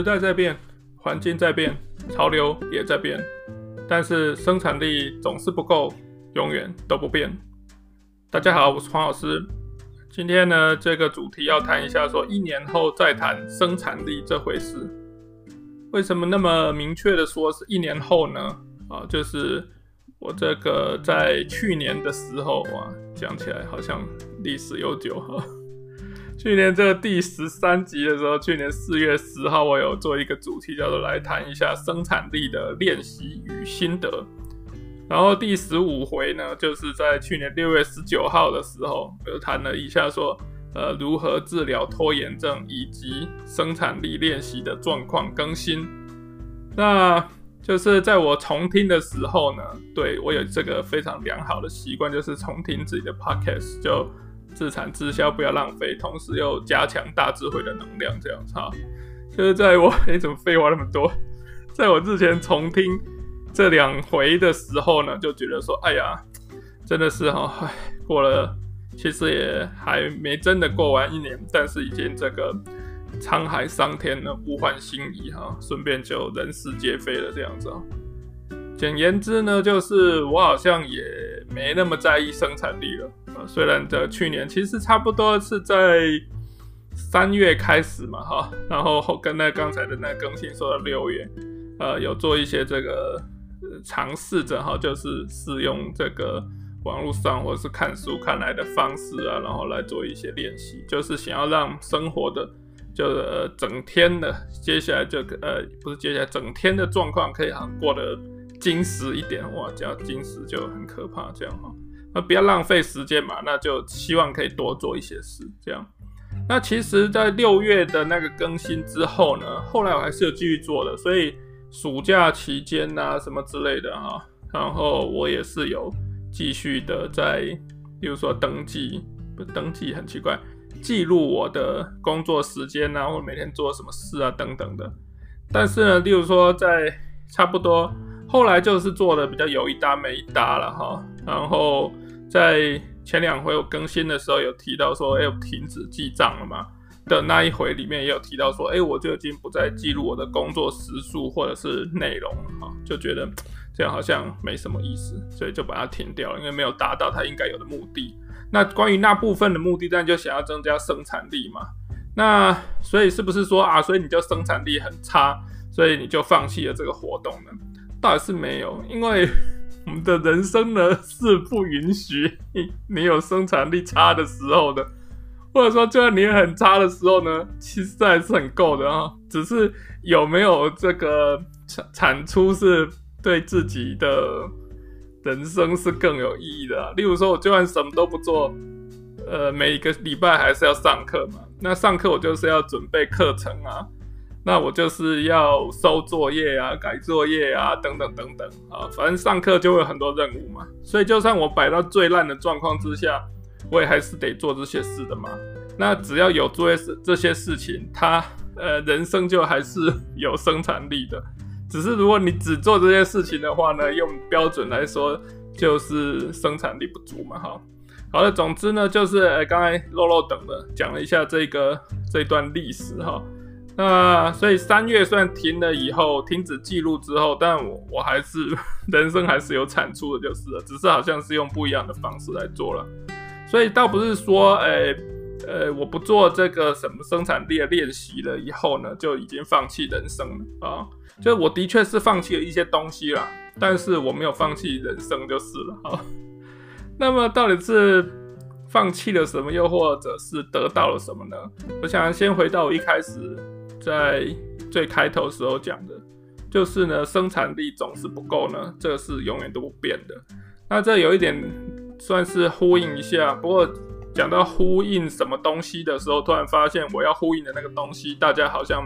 时代在变，环境在变，潮流也在变，但是生产力总是不够，永远都不变。大家好，我是黄老师。今天呢，这个主题要谈一下，说一年后再谈生产力这回事。为什么那么明确的说是一年后呢？啊，就是我这个在去年的时候啊，讲起来好像历史悠久哈。去年这个第十三集的时候，去年四月十号，我有做一个主题，叫做来谈一下生产力的练习与心得。然后第十五回呢，就是在去年六月十九号的时候，有谈了一下说，呃，如何治疗拖延症以及生产力练习的状况更新。那就是在我重听的时候呢，对，我有这个非常良好的习惯，就是重听自己的 podcast 就。自产自销，不要浪费，同时又加强大智慧的能量，这样子哈。就是在我，你、怎么废话那么多？在我之前重听这两回的时候呢，就觉得说，哎呀，真的是哈，哎，过了，其实也还没真的过完一年，但是已经这个沧海桑田了，物换星移哈，顺便就人事皆非了这样子啊。简言之呢，就是我好像也没那么在意生产力了啊。虽然这去年其实差不多是在三月开始嘛，哈，然后跟那刚才的那更新说到六月，呃，有做一些这个尝试着哈，就是试用这个网络上或者是看书看来的方式啊，然后来做一些练习，就是想要让生活的就呃整天的接下来就呃不是接下来整天的状况可以很过得。精实一点哇，这样精实就很可怕，这样哈，那不要浪费时间嘛，那就希望可以多做一些事，这样。那其实，在六月的那个更新之后呢，后来我还是有继续做的，所以暑假期间啊，什么之类的哈，然后我也是有继续的在，比如说登记，不登记很奇怪，记录我的工作时间啊，或每天做什么事啊等等的。但是呢，例如说在差不多。后来就是做的比较有一搭没一搭了哈，然后在前两回我更新的时候有提到说，哎，停止记账了嘛的那一回里面也有提到说，哎，我就已经不再记录我的工作时数或者是内容了哈，就觉得这样好像没什么意思，所以就把它停掉了，因为没有达到它应该有的目的。那关于那部分的目的，当然就想要增加生产力嘛。那所以是不是说啊，所以你就生产力很差，所以你就放弃了这个活动呢？倒也是没有，因为 我们的人生呢是不允许你有生产力差的时候的，或者说就算你很差的时候呢，其实还是很够的啊。只是有没有这个产产出是对自己的人生是更有意义的。例如说，我就算什么都不做，呃，每一个礼拜还是要上课嘛。那上课我就是要准备课程啊。那我就是要收作业啊、改作业啊等等等等啊，反正上课就会有很多任务嘛，所以就算我摆到最烂的状况之下，我也还是得做这些事的嘛。那只要有做这这些事情，他呃人生就还是有生产力的。只是如果你只做这些事情的话呢，用标准来说就是生产力不足嘛。哈，好的，总之呢就是呃刚才漏漏等的讲了一下这个这段历史哈。那所以三月算停了以后，停止记录之后，但我我还是 人生还是有产出的，就是了，只是好像是用不一样的方式来做了。所以倒不是说，诶、欸、呃、我不做这个什么生产力的练习了以后呢，就已经放弃人生了啊。就是我的确是放弃了一些东西啦，但是我没有放弃人生就是了啊。那么到底是放弃了什么，又或者是得到了什么呢？我想先回到我一开始。在最开头时候讲的，就是呢，生产力总是不够呢，这个是永远都不变的。那这有一点算是呼应一下，不过讲到呼应什么东西的时候，突然发现我要呼应的那个东西，大家好像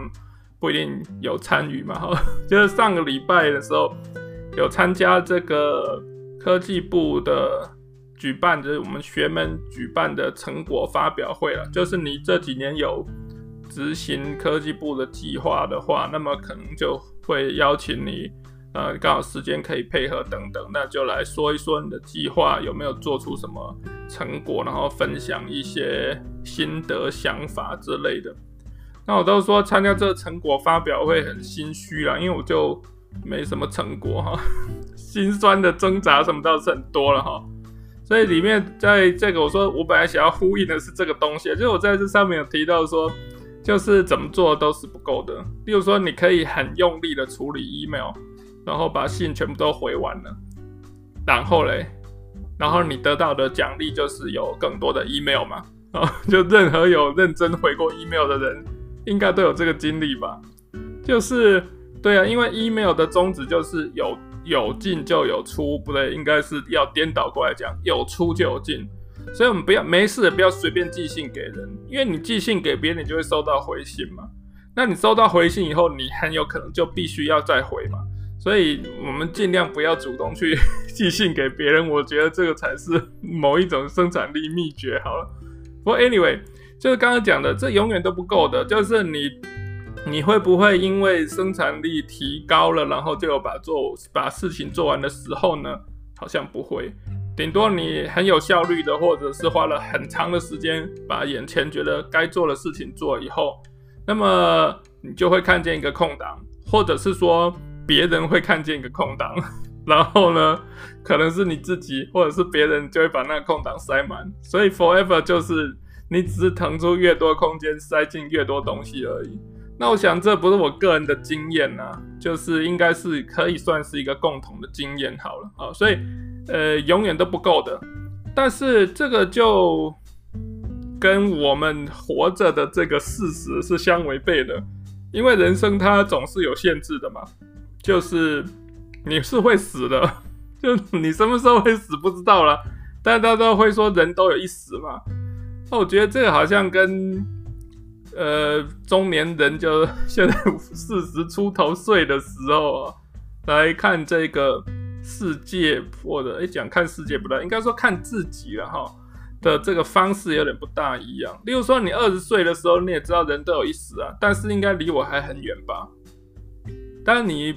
不一定有参与嘛。哈，就是上个礼拜的时候有参加这个科技部的举办，就是我们学门举办的成果发表会了，就是你这几年有。执行科技部的计划的话，那么可能就会邀请你，呃，刚好时间可以配合等等，那就来说一说你的计划有没有做出什么成果，然后分享一些心得想法之类的。那我都说参加这个成果发表会很心虚啦，因为我就没什么成果哈，心酸的挣扎什么倒是很多了哈。所以里面在这个我说我本来想要呼应的是这个东西，就是我在这上面有提到说，就是怎么做都是不够的。例如说，你可以很用力的处理 email，然后把信全部都回完了，然后嘞，然后你得到的奖励就是有更多的 email 嘛，啊，就任何有认真回过 email 的人。应该都有这个经历吧，就是对啊，因为 email 的宗旨就是有有进就有出，不对，应该是要颠倒过来讲，有出就有进，所以我们不要没事不要随便寄信给人，因为你寄信给别人，你就会收到回信嘛，那你收到回信以后，你很有可能就必须要再回嘛，所以我们尽量不要主动去寄信给别人，我觉得这个才是某一种生产力秘诀。好了，不过 anyway。就是刚刚讲的，这永远都不够的。就是你，你会不会因为生产力提高了，然后就有把做把事情做完的时候呢？好像不会，顶多你很有效率的，或者是花了很长的时间把眼前觉得该做的事情做以后，那么你就会看见一个空档，或者是说别人会看见一个空档，然后呢，可能是你自己或者是别人就会把那个空档塞满。所以 forever 就是。你只是腾出越多空间，塞进越多东西而已。那我想这不是我个人的经验呐，就是应该是可以算是一个共同的经验好了啊。所以，呃，永远都不够的。但是这个就跟我们活着的这个事实是相违背的，因为人生它总是有限制的嘛，就是你是会死的，就你什么时候会死不知道了。但大家都会说人都有一死嘛。那我觉得这个好像跟，呃，中年人就现在四十出头岁的时候啊，来看这个世界，或者诶讲看世界不大，应该说看自己了哈的这个方式有点不大一样。例如说，你二十岁的时候，你也知道人都有一死啊，但是应该离我还很远吧？但你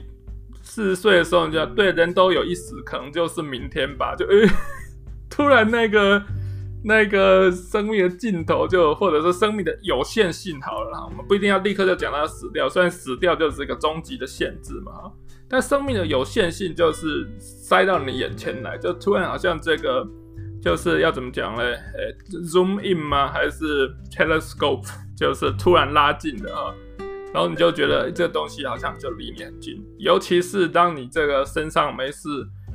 四十岁的时候，你就对人都有一死，可能就是明天吧？就诶，突然那个。那个生命的尽头，就或者说生命的有限性好了，我们不一定要立刻就讲到死掉，虽然死掉就是一个终极的限制嘛，但生命的有限性就是塞到你眼前来，就突然好像这个就是要怎么讲嘞？诶，zoom in 吗？还是 telescope？就是突然拉近的啊，然后你就觉得这东西好像就离你很近，尤其是当你这个身上没事，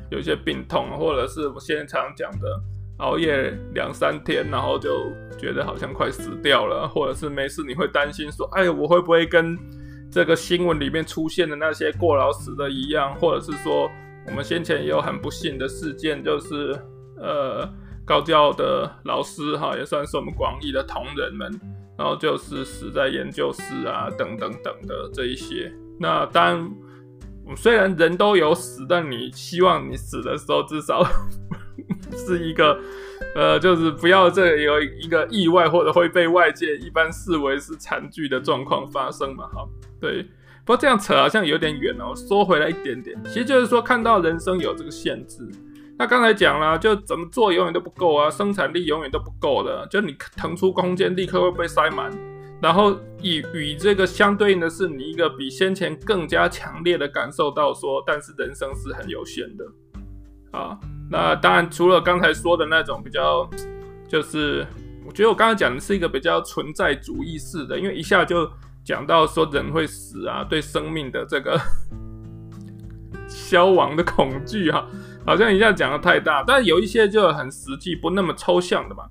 有些病痛，或者是我现在常讲的。熬夜两三天，然后就觉得好像快死掉了，或者是没事，你会担心说：“哎，我会不会跟这个新闻里面出现的那些过劳死的一样？”或者是说，我们先前也有很不幸的事件，就是呃，高教的老师哈，也算是我们广义的同仁们，然后就是死在研究室啊，等等等的这一些。那当然，虽然人都有死，但你希望你死的时候至少。是一个，呃，就是不要这有一个意外或者会被外界一般视为是惨剧的状况发生嘛，哈，对。不过这样扯好像有点远哦，说回来一点点，其实就是说看到人生有这个限制。那刚才讲了，就怎么做永远都不够啊，生产力永远都不够的，就你腾出空间立刻会被塞满，然后与与这个相对应的是你一个比先前更加强烈的感受到说，但是人生是很有限的，啊。那当然，除了刚才说的那种比较，就是我觉得我刚才讲的是一个比较存在主义式的，因为一下就讲到说人会死啊，对生命的这个 消亡的恐惧哈，好像一下讲的太大。但有一些就很实际，不那么抽象的嘛。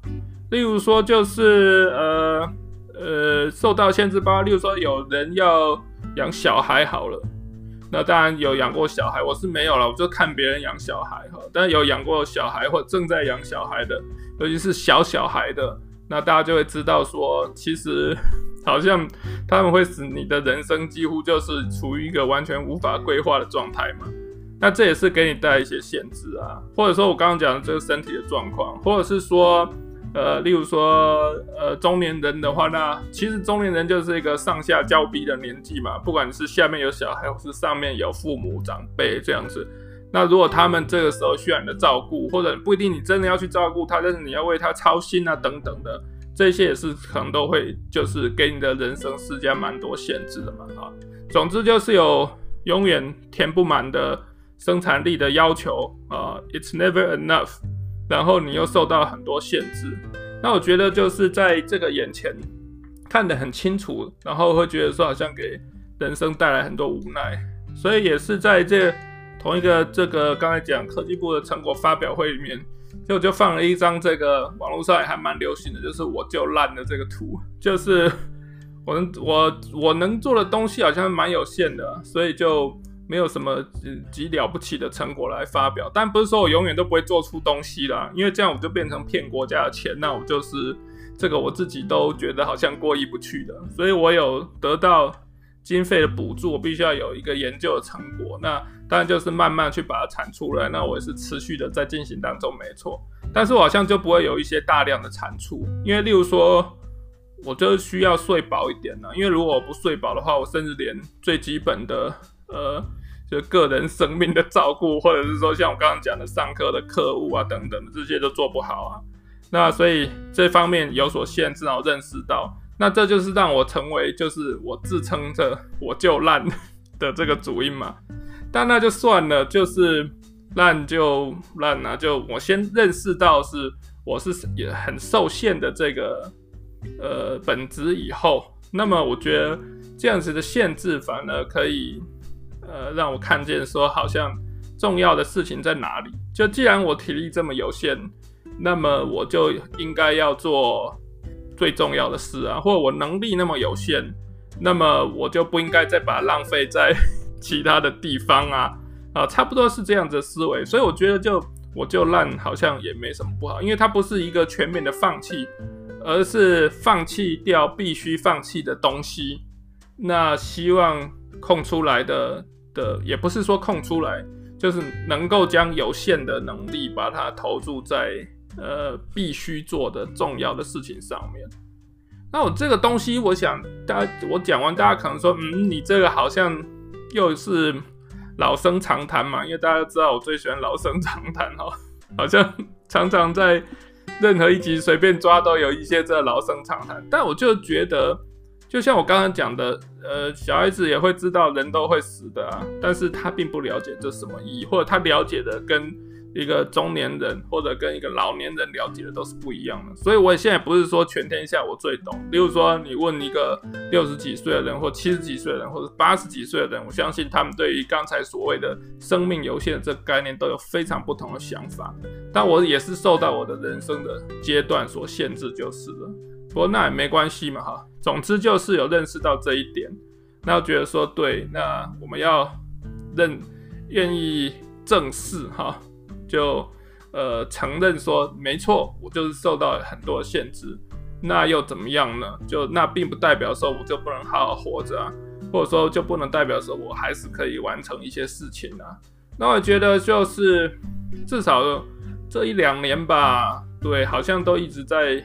例如说，就是呃呃受到限制吧，例如说有人要养小孩好了。那当然有养过小孩，我是没有了，我就看别人养小孩哈。但有养过小孩或正在养小孩的，尤其是小小孩的，那大家就会知道说，其实好像他们会使你的人生几乎就是处于一个完全无法规划的状态嘛。那这也是给你带来一些限制啊，或者说我刚刚讲的这个身体的状况，或者是说。呃，例如说，呃，中年人的话，那其实中年人就是一个上下交逼的年纪嘛。不管你是下面有小孩，或是上面有父母长辈这样子，那如果他们这个时候需要你的照顾，或者不一定你真的要去照顾他，但是你要为他操心啊等等的，这些也是可能都会就是给你的人生施加蛮多限制的嘛，啊，总之就是有永远填不满的生产力的要求啊，It's never enough，然后你又受到很多限制，那我觉得就是在这个眼前看得很清楚，然后会觉得说好像给人生带来很多无奈，所以也是在这同一个这个刚才讲科技部的成果发表会里面。就就放了一张这个网络上也还蛮流行的，就是我就烂的这个图，就是我能我我能做的东西好像蛮有限的，所以就没有什么极了不起的成果来发表。但不是说我永远都不会做出东西啦，因为这样我就变成骗国家的钱，那我就是这个我自己都觉得好像过意不去的，所以我有得到。经费的补助，我必须要有一个研究的成果。那当然就是慢慢去把它产出来。那我也是持续的在进行当中，没错。但是我好像就不会有一些大量的产出，因为例如说，我就需要睡饱一点呢。因为如果我不睡饱的话，我甚至连最基本的呃，就个人生命的照顾，或者是说像我刚刚讲的上课的课务啊等等这些都做不好啊。那所以这方面有所限制，然后认识到。那这就是让我成为，就是我自称着我就烂的这个主因嘛。但那就算了，就是烂就烂啊。就我先认识到是我是也很受限的这个呃本质以后，那么我觉得这样子的限制反而可以呃让我看见说好像重要的事情在哪里。就既然我体力这么有限，那么我就应该要做。最重要的事啊，或者我能力那么有限，那么我就不应该再把它浪费在 其他的地方啊啊，差不多是这样子的思维。所以我觉得就我就烂，好像也没什么不好，因为它不是一个全面的放弃，而是放弃掉必须放弃的东西。那希望空出来的的，也不是说空出来，就是能够将有限的能力把它投注在。呃，必须做的重要的事情上面。那我这个东西，我想大家我讲完，大家可能说，嗯，你这个好像又是老生常谈嘛。因为大家知道我最喜欢老生常谈哈，好像常常在任何一集随便抓都有一些这老生常谈。但我就觉得，就像我刚刚讲的，呃，小孩子也会知道人都会死的啊，但是他并不了解这什么意义，或者他了解的跟。一个中年人或者跟一个老年人了解的都是不一样的，所以我现在不是说全天下我最懂。例如说，你问一个六十几岁的人，或七十几岁的人，或者八十几岁的人，我相信他们对于刚才所谓的生命有限的这个概念都有非常不同的想法。但我也是受到我的人生的阶段所限制就是了。不过那也没关系嘛，哈。总之就是有认识到这一点，那觉得说对，那我们要认愿意正视哈。就呃承认说没错，我就是受到很多限制，那又怎么样呢？就那并不代表说我就不能好好活着啊，或者说就不能代表说我还是可以完成一些事情啊。那我觉得就是至少这一两年吧，对，好像都一直在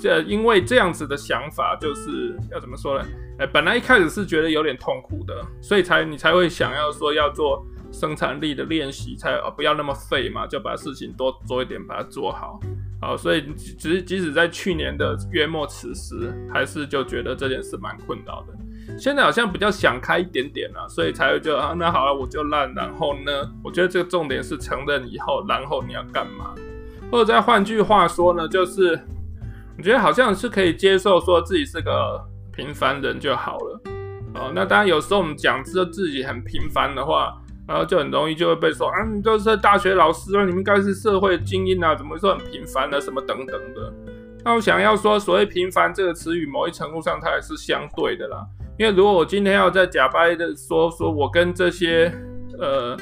这，因为这样子的想法，就是要怎么说呢？哎，本来一开始是觉得有点痛苦的，所以才你才会想要说要做。生产力的练习才哦，不要那么废嘛，就把事情多做一点，把它做好。好，所以其实即使在去年的月末此时，还是就觉得这件事蛮困扰的。现在好像比较想开一点点了，所以才会就啊，那好了，我就烂。然后呢，我觉得这个重点是承认以后，然后你要干嘛？或者再换句话说呢，就是我觉得好像是可以接受说自己是个平凡人就好了。哦，那当然有时候我们讲说自己很平凡的话。然后就很容易就会被说啊，你都是大学老师啊，你们应该是社会精英啊，怎么会说很平凡呢？什么等等的。那我想要说，所谓平凡这个词语，某一程度上它也是相对的啦。因为如果我今天要在假掰的说，说我跟这些呃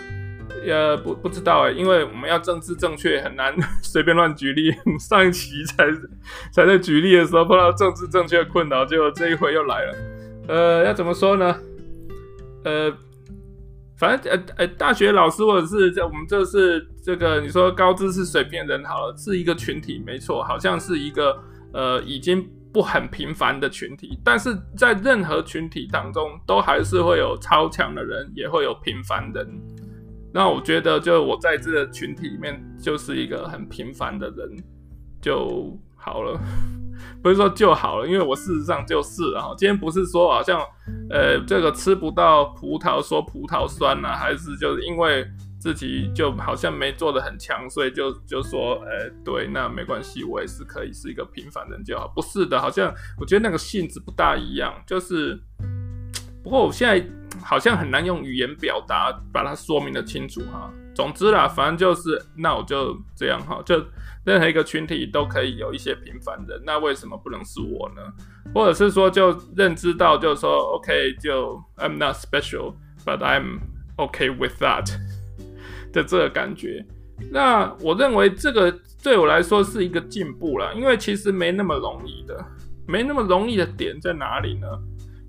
呃不不知道哎，因为我们要政治正确，很难 随便乱举例。上一期才才在举例的时候碰到政治正确的困扰，结果这一回又来了。呃，要怎么说呢？呃。反正呃呃，大学老师或者是在我们这是这个你说高知识水平人好了，是一个群体没错，好像是一个呃已经不很平凡的群体，但是在任何群体当中，都还是会有超强的人，也会有平凡人。那我觉得，就我在这个群体里面，就是一个很平凡的人就好了。不是说就好了，因为我事实上就是啊。今天不是说好像呃这个吃不到葡萄说葡萄酸呐、啊，还是就是因为自己就好像没做的很强，所以就就说呃对，那没关系，我也是可以是一个平凡人就好。不是的，好像我觉得那个性质不大一样，就是不过我现在好像很难用语言表达把它说明得清楚哈。总之啦，反正就是那我就这样哈，就。任何一个群体都可以有一些平凡人，那为什么不能是我呢？或者是说，就认知到，就是说，OK，就 I'm not special，but I'm OK with that 的这个感觉。那我认为这个对我来说是一个进步啦，因为其实没那么容易的，没那么容易的点在哪里呢？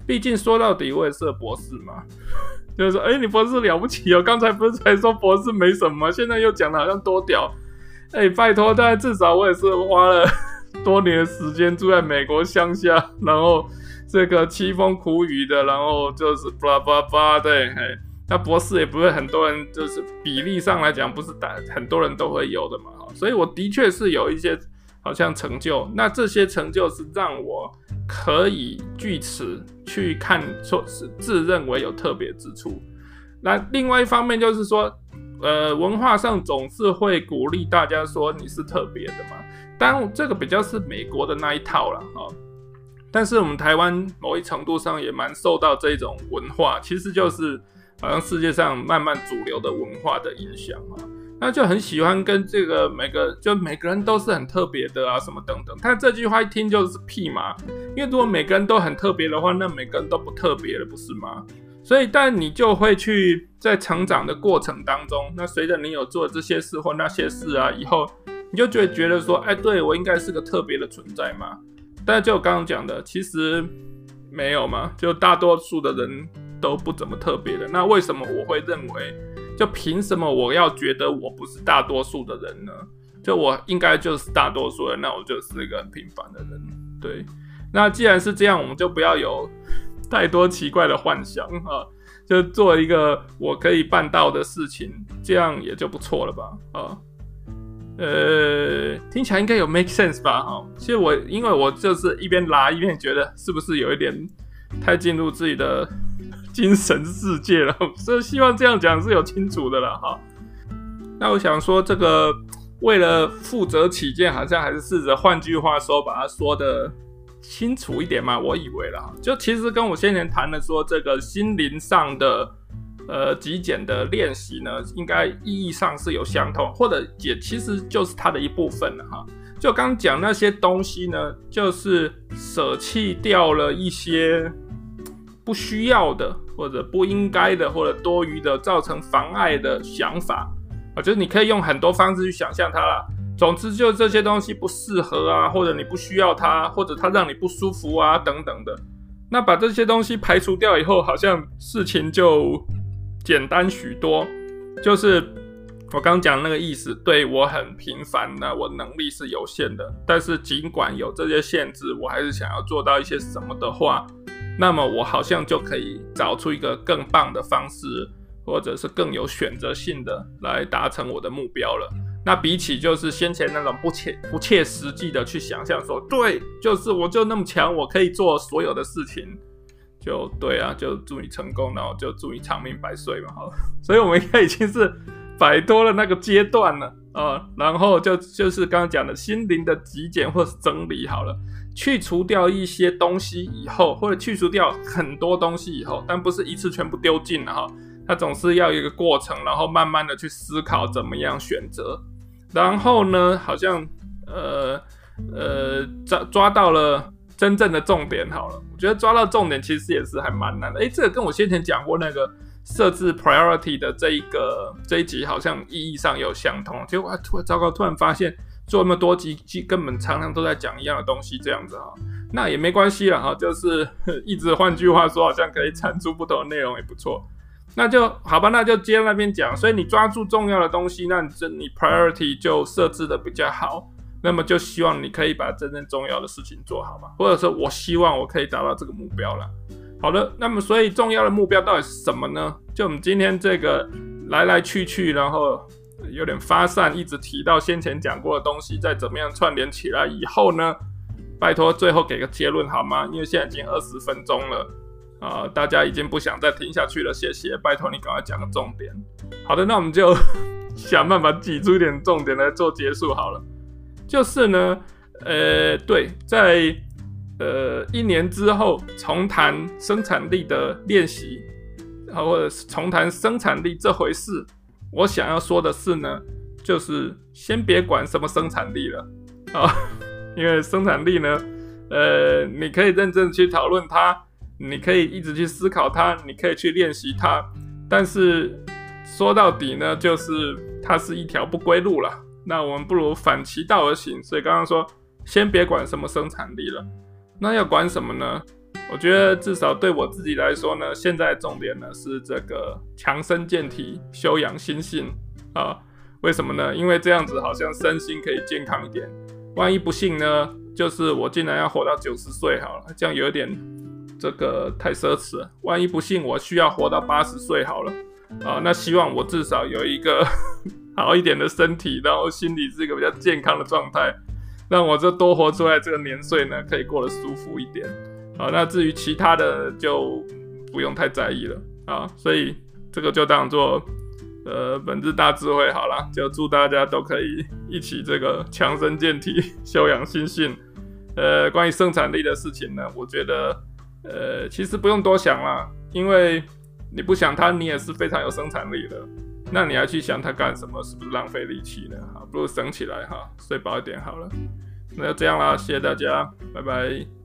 毕竟说到底，我也是个博士嘛，就是说，哎、你博士了不起哦，刚才不是才说博士没什么，现在又讲的好像多屌。哎、拜托，但至少我也是花了 多年的时间住在美国乡下，然后这个凄风苦雨的，然后就是巴拉巴拉对，哎，那博士也不是很多人，就是比例上来讲不是大很多人都会有的嘛，所以我的确是有一些好像成就，那这些成就是让我可以据此去看说是自认为有特别之处，那另外一方面就是说。呃，文化上总是会鼓励大家说你是特别的嘛，当然这个比较是美国的那一套了哈。但是我们台湾某一程度上也蛮受到这种文化，其实就是好像世界上慢慢主流的文化的影响啊，那就很喜欢跟这个每个就每个人都是很特别的啊，什么等等。但这句话一听就是屁嘛，因为如果每个人都很特别的话，那每个人都不特别了，不是吗？所以，但你就会去在成长的过程当中，那随着你有做这些事或那些事啊，以后你就觉得觉得说，哎，对，我应该是个特别的存在嘛。但就我刚刚讲的，其实没有嘛，就大多数的人都不怎么特别的。那为什么我会认为，就凭什么我要觉得我不是大多数的人呢？就我应该就是大多数人，那我就是一个很平凡的人。对，那既然是这样，我们就不要有。太多奇怪的幻想啊，就做一个我可以办到的事情，这样也就不错了吧？啊，呃，听起来应该有 make sense 吧？哈，其实我因为我就是一边拉一边觉得是不是有一点太进入自己的精神世界了，所以希望这样讲是有清楚的了哈。那我想说，这个为了负责起见，好像还是试着换句话说，把它说的。清楚一点嘛？我以为啦，就其实跟我先前谈的说这个心灵上的呃极简的练习呢，应该意义上是有相同，或者也其实就是它的一部分了哈。就刚讲那些东西呢，就是舍弃掉了一些不需要的，或者不应该的，或者多余的，造成妨碍的想法啊，就是你可以用很多方式去想象它啦。总之，就这些东西不适合啊，或者你不需要它，或者它让你不舒服啊，等等的。那把这些东西排除掉以后，好像事情就简单许多。就是我刚刚讲那个意思，对，我很平凡，那我能力是有限的。但是尽管有这些限制，我还是想要做到一些什么的话，那么我好像就可以找出一个更棒的方式，或者是更有选择性的来达成我的目标了。那比起就是先前那种不切不切实际的去想象说，对，就是我就那么强，我可以做所有的事情，就对啊，就祝你成功，然后就祝你长命百岁嘛，好，所以我们应该已经是摆脱了那个阶段了啊、然后就就是刚刚讲的心灵的极简或是整理好了，去除掉一些东西以后，或者去除掉很多东西以后，但不是一次全部丢尽了哈。他总是要有一个过程，然后慢慢的去思考怎么样选择，然后呢，好像呃呃抓抓到了真正的重点。好了，我觉得抓到重点其实也是还蛮难的。诶，这个跟我先前讲过那个设置 priority 的这一个这一集好像意义上有相同。结果突然糟糕，突然发现做那么多集，根本常常都在讲一样的东西，这样子哈，那也没关系了哈，就是一直换句话说，好像可以产出不同的内容也不错。那就好吧，那就接那边讲。所以你抓住重要的东西，那你这你 priority 就设置的比较好。那么就希望你可以把真正重要的事情做好嘛，或者说我希望我可以达到这个目标了。好的，那么所以重要的目标到底是什么呢？就我们今天这个来来去去，然后有点发散，一直提到先前讲过的东西，再怎么样串联起来以后呢，拜托最后给个结论好吗？因为现在已经二十分钟了啊、大家已经不想再听下去了。谢谢，拜托你赶快讲个重点。好的，那我们就 想办法挤出一点重点来做结束好了。就是呢，呃，对，在呃一年之后重谈生产力的练习，或者是重谈生产力这回事，我想要说的是呢，就是先别管什么生产力了啊，因为生产力呢，呃，你可以认真去讨论它，你可以一直去思考它，你可以去练习它，但是说到底呢，就是它是一条不归路了。那我们不如反其道而行，所以刚刚说先别管什么生产力了，那要管什么呢？我觉得至少对我自己来说呢，现在重点呢是这个强身健体、修养心性啊。为什么呢？因为这样子好像身心可以健康一点。万一不幸呢，就是我竟然要活到九十岁好了，这样有点这个太奢侈了。万一不幸我需要活到八十岁好了啊，那希望我至少有一个 好一点的身体，然后心理是一个比较健康的状态，让我这多活出来这个年岁呢，可以过得舒服一点。好，那至于其他的就不用太在意了啊，所以这个就当做呃本日大智慧好了，就祝大家都可以一起这个强身健体、修养心性。呃，关于生产力的事情呢，我觉得呃其实不用多想了，因为你不想它，你也是非常有生产力的。那你还去想它干什么？是不是浪费力气呢？好，不如省起来哈，睡饱一点好了。那就这样啦，谢谢大家，拜拜。